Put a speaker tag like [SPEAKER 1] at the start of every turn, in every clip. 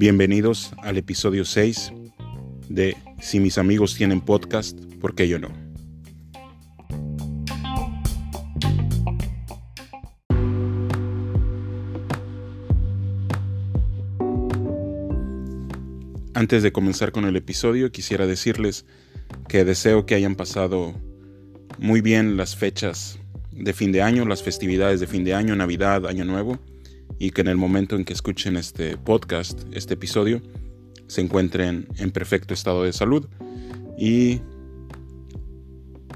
[SPEAKER 1] Bienvenidos al episodio 6 de Si mis amigos tienen podcast, ¿por qué yo no? Antes de comenzar con el episodio, quisiera decirles que deseo que hayan pasado muy bien las fechas de fin de año, las festividades de fin de año, Navidad, Año Nuevo, y que en el momento en que escuchen este podcast, este episodio, se encuentren en perfecto estado de salud y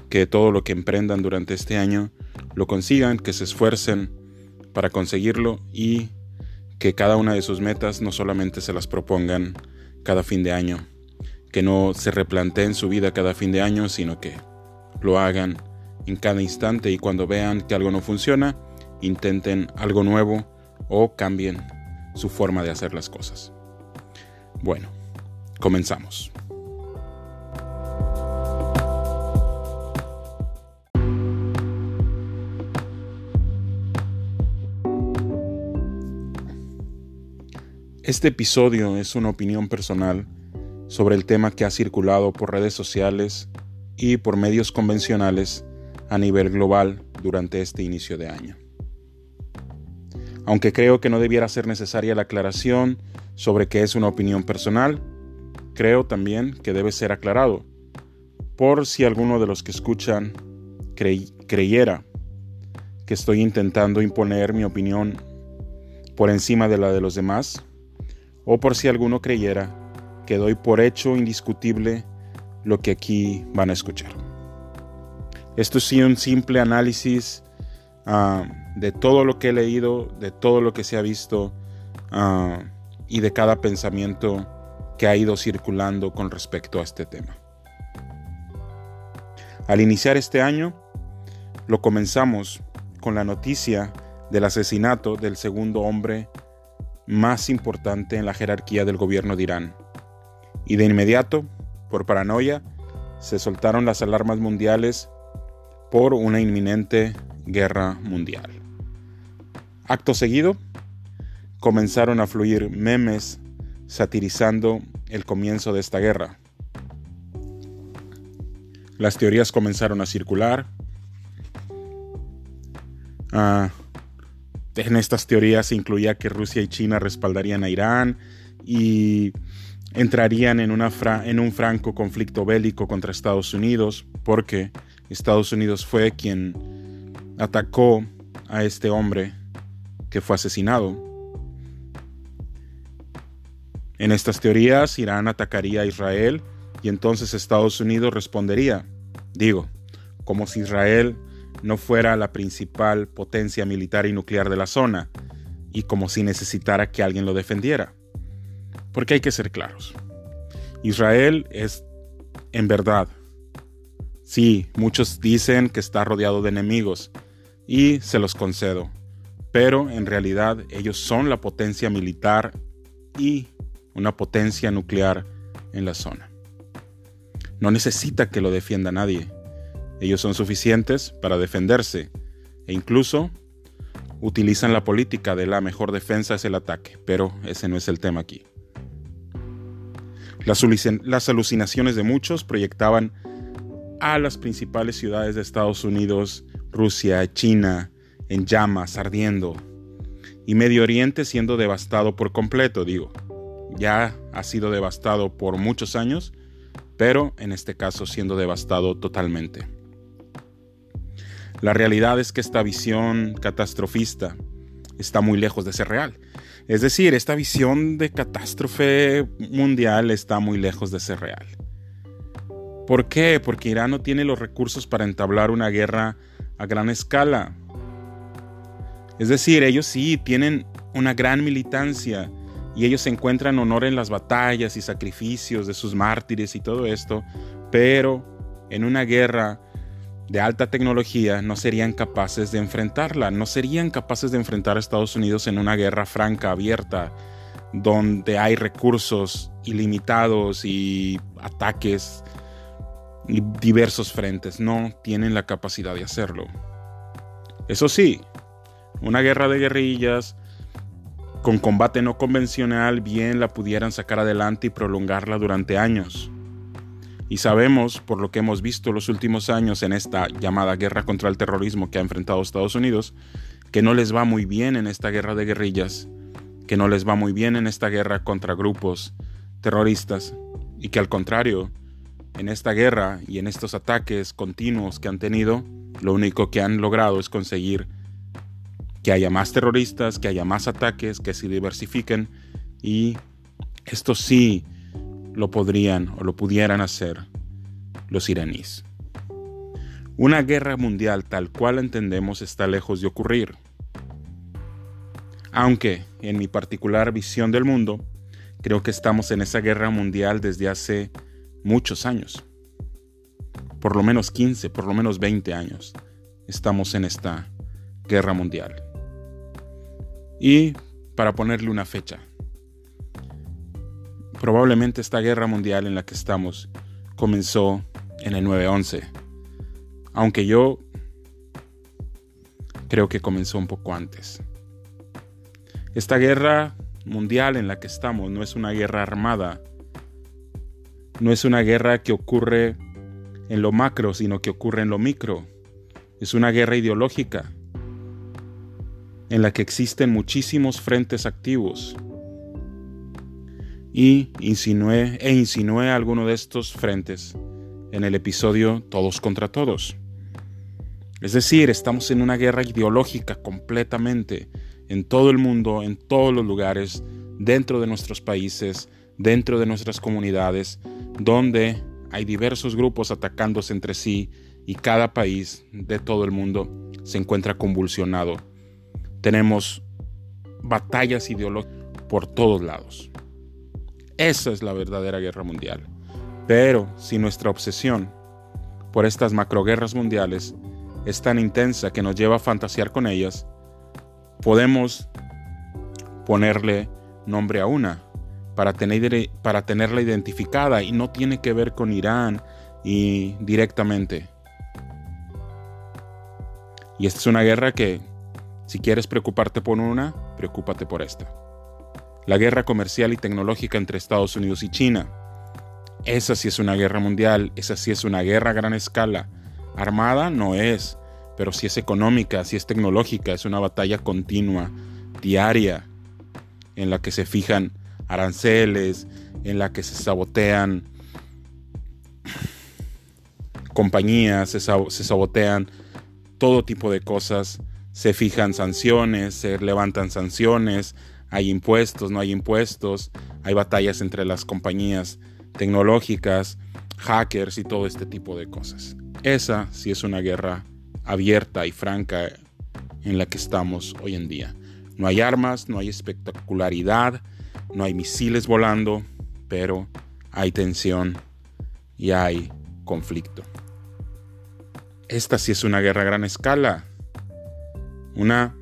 [SPEAKER 1] que todo lo que emprendan durante este año lo consigan, que se esfuercen para conseguirlo y que cada una de sus metas no solamente se las propongan cada fin de año, que no se replanteen su vida cada fin de año, sino que lo hagan en cada instante y cuando vean que algo no funciona, intenten algo nuevo o cambien su forma de hacer las cosas. Bueno, comenzamos. Este episodio es una opinión personal sobre el tema que ha circulado por redes sociales y por medios convencionales a nivel global durante este inicio de año. Aunque creo que no debiera ser necesaria la aclaración sobre que es una opinión personal, creo también que debe ser aclarado, por si alguno de los que escuchan creyera que estoy intentando imponer mi opinión por encima de la de los demás, o por si alguno creyera que doy por hecho indiscutible lo que aquí van a escuchar. Esto es un simple análisis ah, de todo lo que he leído, de todo lo que se ha visto ah, y de cada pensamiento que ha ido circulando con respecto a este tema. Al iniciar este año, lo comenzamos con la noticia del asesinato del segundo hombre más importante en la jerarquía del gobierno de Irán. Y de inmediato, por paranoia, se soltaron las alarmas mundiales por una inminente guerra mundial. Acto seguido, comenzaron a fluir memes satirizando el comienzo de esta guerra. Las teorías comenzaron a circular. Ah, en estas teorías se incluía que Rusia y China respaldarían a Irán y entrarían en, un franco conflicto bélico contra Estados Unidos, porque Estados Unidos fue quien atacó a este hombre que fue asesinado. En estas teorías, Irán atacaría a Israel y entonces Estados Unidos respondería, digo, como si Israel no fuera la principal potencia militar y nuclear de la zona, y como si necesitara que alguien lo defendiera. Porque hay que ser claros. Israel es, en verdad, sí, muchos dicen que está rodeado de enemigos, y se los concedo pero en realidad ellos son la potencia militar y una potencia nuclear en la zona. No necesita que lo defienda nadie. Ellos son suficientes para defenderse e incluso utilizan la política de la mejor defensa es el ataque, pero ese no es el tema aquí. Las, alucinaciones de muchos proyectaban a las principales ciudades de Estados Unidos, Rusia, China, en llamas, ardiendo, y Medio Oriente siendo devastado por completo, digo. Ya ha sido devastado por muchos años, pero en este caso siendo devastado totalmente. La realidad es que esta visión catastrofista está muy lejos de ser real. Es decir, esta visión de catástrofe mundial está muy lejos de ser real. ¿Por qué? Porque Irán no tiene los recursos para entablar una guerra a gran escala. Es decir, ellos sí tienen una gran militancia y ellos encuentran honor en las batallas y sacrificios de sus mártires y todo esto, pero en una guerra de alta tecnología no serían capaces de enfrentarla, no serían capaces de enfrentar a Estados Unidos en una guerra franca, abierta, donde hay recursos ilimitados y ataques y diversos frentes, no tienen la capacidad de hacerlo. Eso sí, una guerra de guerrillas con combate no convencional bien la pudieran sacar adelante y prolongarla durante años. Y sabemos, por lo que hemos visto los últimos años en esta llamada guerra contra el terrorismo que ha enfrentado Estados Unidos, que no les va muy bien en esta guerra de guerrillas, que no les va muy bien en esta guerra contra grupos terroristas, y que al contrario, en esta guerra y en estos ataques continuos que han tenido, lo único que han logrado es conseguir que haya más terroristas, que haya más ataques, que se diversifiquen y esto sí lo podrían o lo pudieran hacer los iraníes. Una guerra mundial tal cual entendemos está lejos de ocurrir. Aunque, en mi particular visión del mundo, creo que estamos en esa guerra mundial desde hace muchos años. Por lo menos 15, por lo menos 20 años estamos en esta guerra mundial. Y para ponerle una fecha, probablemente esta guerra mundial en la que estamos comenzó en el 9-11, aunque yo creo que comenzó un poco antes. Esta guerra mundial en la que estamos no es una guerra armada, no es una guerra que ocurre en lo macro, sino que ocurre en lo micro. Es una guerra ideológica en la que existen muchísimos frentes activos. Y insinué e insinué alguno de estos frentes en el episodio Todos contra Todos. Es decir, estamos en una guerra ideológica completamente, en todo el mundo, en todos los lugares, dentro de nuestros países, dentro de nuestras comunidades, donde hay diversos grupos atacándose entre sí y cada país de todo el mundo se encuentra convulsionado tenemos batallas ideológicas por todos lados. Esa es la verdadera guerra mundial. Pero si nuestra obsesión por estas macroguerras mundiales es tan intensa que nos lleva a fantasear con ellas, podemos ponerle nombre a una para, tener, para tenerla identificada y no tiene que ver con Irán y directamente. Y esta es una guerra que si quieres preocuparte por una, preocúpate por esta. La guerra comercial y tecnológica entre Estados Unidos y China. Esa sí es una guerra mundial, esa sí es una guerra a gran escala. Armada no es, pero sí es económica, sí es tecnológica, es una batalla continua, diaria, en la que se fijan aranceles, en la que se sabotean compañías, se, sabotean todo tipo de cosas se fijan sanciones, se levantan sanciones, hay impuestos, no hay impuestos, hay batallas entre las compañías tecnológicas, hackers y todo este tipo de cosas. Esa sí es una guerra abierta y franca en la que estamos hoy en día. No hay armas, no hay espectacularidad, no hay misiles volando, pero hay tensión y hay conflicto. Esta sí es una guerra a gran escala, una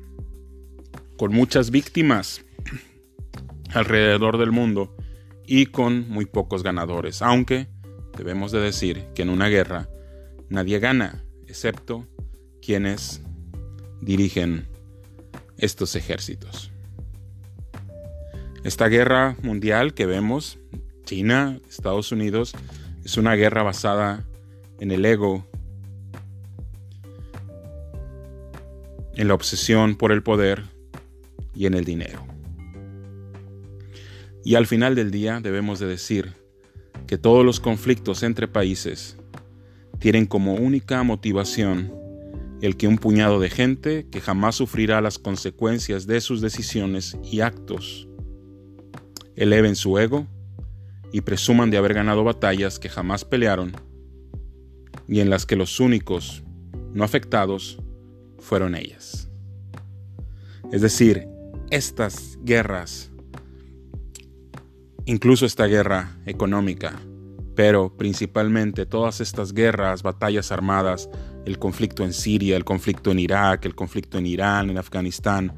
[SPEAKER 1] con muchas víctimas alrededor del mundo y con muy pocos ganadores, aunque debemos de decir que en una guerra nadie gana, excepto quienes dirigen estos ejércitos. Esta guerra mundial que vemos, China, Estados Unidos, es una guerra basada en el ego en la obsesión por el poder y en el dinero. Y al final del día debemos de decir que todos los conflictos entre países tienen como única motivación el que un puñado de gente que jamás sufrirá las consecuencias de sus decisiones y actos eleven su ego y presuman de haber ganado batallas que jamás pelearon y en las que los únicos no afectados fueron ellas. Es decir, estas guerras, incluso esta guerra económica, pero principalmente todas estas guerras, batallas armadas, el conflicto en Siria, el conflicto en Irak, el conflicto en Irán, en Afganistán,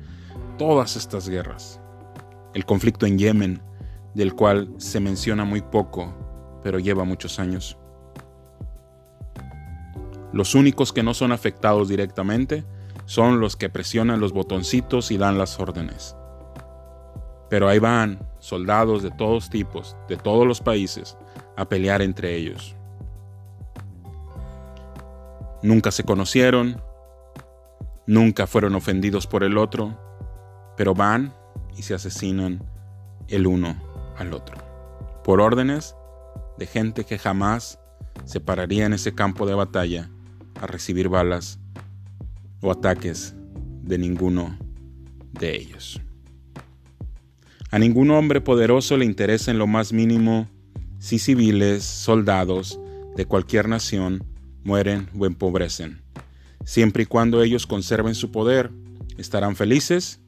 [SPEAKER 1] todas estas guerras, el conflicto en Yemen, del cual se menciona muy poco, pero lleva muchos años. Los únicos que no son afectados directamente son los que presionan los botoncitos y dan las órdenes. Pero ahí van soldados de todos tipos, de todos los países, a pelear entre ellos. Nunca se conocieron, nunca fueron ofendidos por el otro, pero van y se asesinan el uno al otro, por órdenes de gente que jamás se pararía en ese campo de batalla a recibir balas o ataques de ninguno de ellos. A ningún hombre poderoso le interesa en lo más mínimo si civiles, soldados de cualquier nación mueren o empobrecen. Siempre y cuando ellos conserven su poder, estarán felices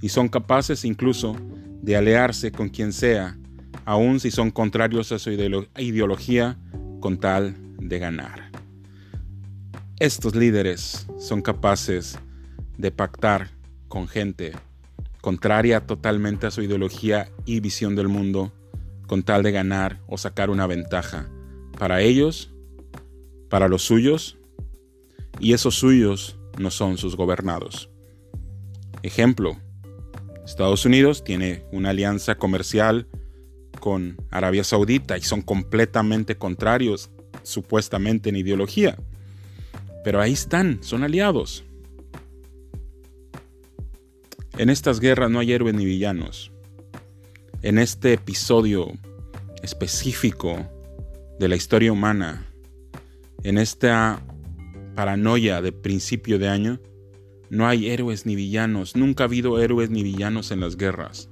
[SPEAKER 1] y son capaces incluso de aliarse con quien sea, aun si son contrarios a su ideología, con tal de ganar. Estos líderes son capaces de pactar con gente contraria totalmente a su ideología y visión del mundo, con tal de ganar o sacar una ventaja para ellos, para los suyos, y esos suyos no son sus gobernados. Ejemplo, Estados Unidos tiene una alianza comercial con Arabia Saudita y son completamente contrarios supuestamente en ideología. Pero ahí están, son aliados. En estas guerras no hay héroes ni villanos. En este episodio específico de la historia humana, en esta paranoia de principio de año, no hay héroes ni villanos. Nunca ha habido héroes ni villanos en las guerras.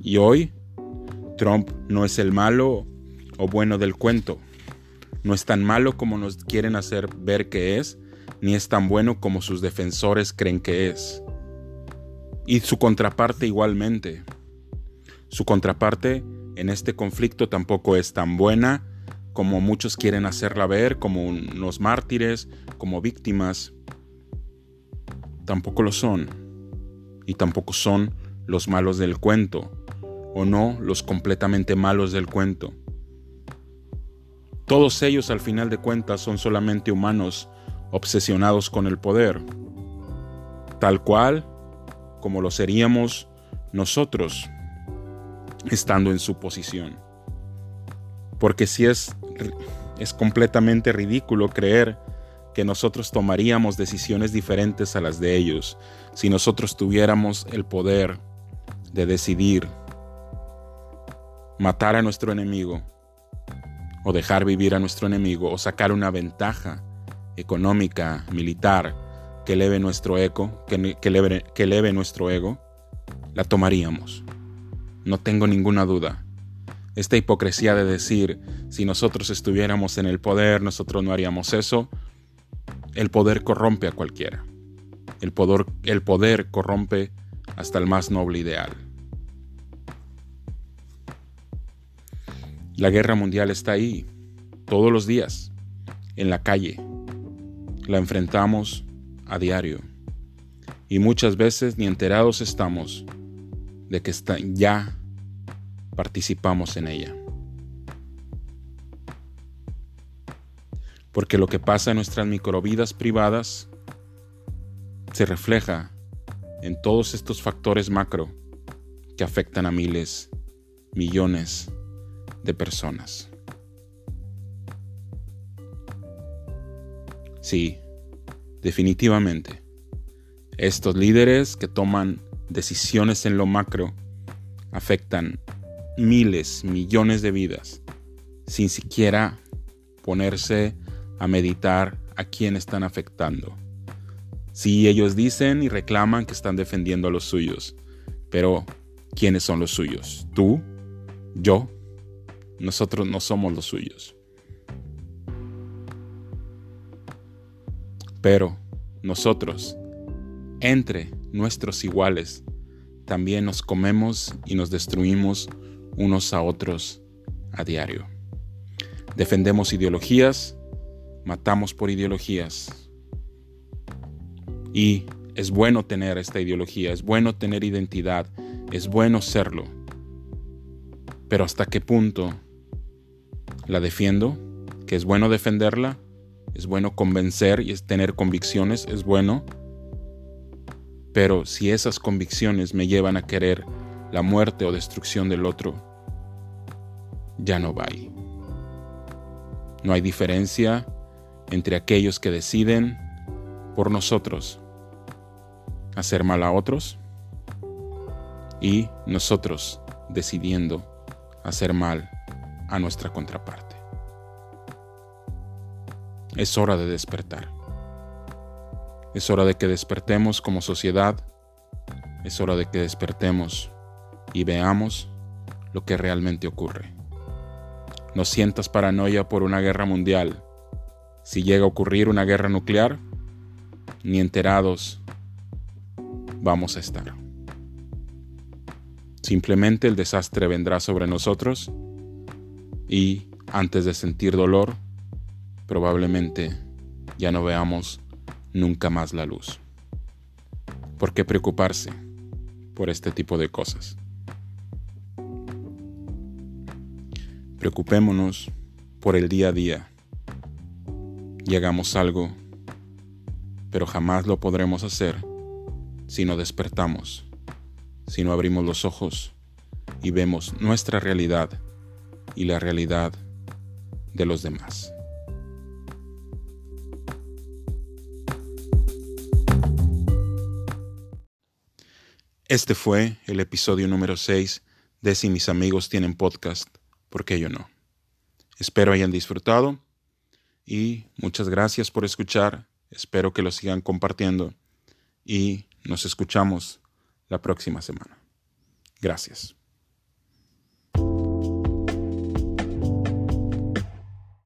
[SPEAKER 1] Y hoy, Trump no es el malo o bueno del cuento. No es tan malo como nos quieren hacer ver que es, ni es tan bueno como sus defensores creen que es y su contraparte igualmente. Su contraparte en este conflicto tampoco es tan buena como muchos quieren hacerla ver, como unos mártires, como víctimas. Tampoco lo son. Y tampoco son los malos del cuento, o no los completamente malos del cuento. Todos ellos al final de cuentas son solamente humanos obsesionados con el poder. Tal cual como lo seríamos nosotros estando en su posición. Porque si es, es completamente ridículo creer que nosotros tomaríamos decisiones diferentes a las de ellos si nosotros tuviéramos el poder de decidir matar a nuestro enemigo o dejar vivir a nuestro enemigo o sacar una ventaja económica, militar, que eleve nuestro eco, que, que, eleve, que nuestro ego, la tomaríamos. No tengo ninguna duda. Esta hipocresía de decir, si nosotros estuviéramos en el poder, nosotros no haríamos eso, el poder corrompe a cualquiera. El poder, el poder corrompe hasta el más noble ideal. La guerra mundial está ahí, todos los días, en la calle. La enfrentamos a diario. Y muchas veces ni enterados estamos de que ya participamos en ella. Porque lo que pasa en nuestras microvidas privadas se refleja en todos estos factores macro que afectan a miles, millones de personas. Sí, Definitivamente, estos líderes que toman decisiones en lo macro afectan miles, millones de vidas, sin siquiera ponerse a meditar a quién están afectando. Sí, ellos dicen y reclaman que están defendiendo a los suyos, pero ¿quiénes son los suyos? ¿Tú? ¿Yo? Nosotros no somos los suyos. Pero nosotros, entre nuestros iguales, también nos comemos y nos destruimos unos a otros a diario. Defendemos ideologías, matamos por ideologías. Y es bueno tener esta ideología, es bueno tener identidad, es bueno serlo. Pero ¿hasta qué punto la defiendo? ¿Que es bueno defenderla? es bueno convencer y es tener convicciones, es bueno. Pero si esas convicciones me llevan a querer la muerte o destrucción del otro, ya no va. No hay diferencia entre aquellos que deciden por nosotros hacer mal a otros y nosotros decidiendo hacer mal a nuestra contraparte. Es hora de despertar. Es hora de que despertemos como sociedad. Es hora de que despertemos y veamos lo que realmente ocurre. No sientas paranoia por una guerra mundial. Si llega a ocurrir una guerra nuclear, ni enterados vamos a estar. Simplemente el desastre vendrá sobre nosotros y antes de sentir dolor, probablemente ya no veamos nunca más la luz. ¿Por qué preocuparse por este tipo de cosas? Preocupémonos por el día a día y hagamos algo, pero jamás lo podremos hacer si no despertamos, si no abrimos los ojos y vemos nuestra realidad y la realidad de los demás. Este fue el episodio número 6 de Si mis amigos tienen podcast, ¿por qué yo no? Espero hayan disfrutado y muchas gracias por escuchar, espero que lo sigan compartiendo y nos escuchamos la próxima semana. Gracias.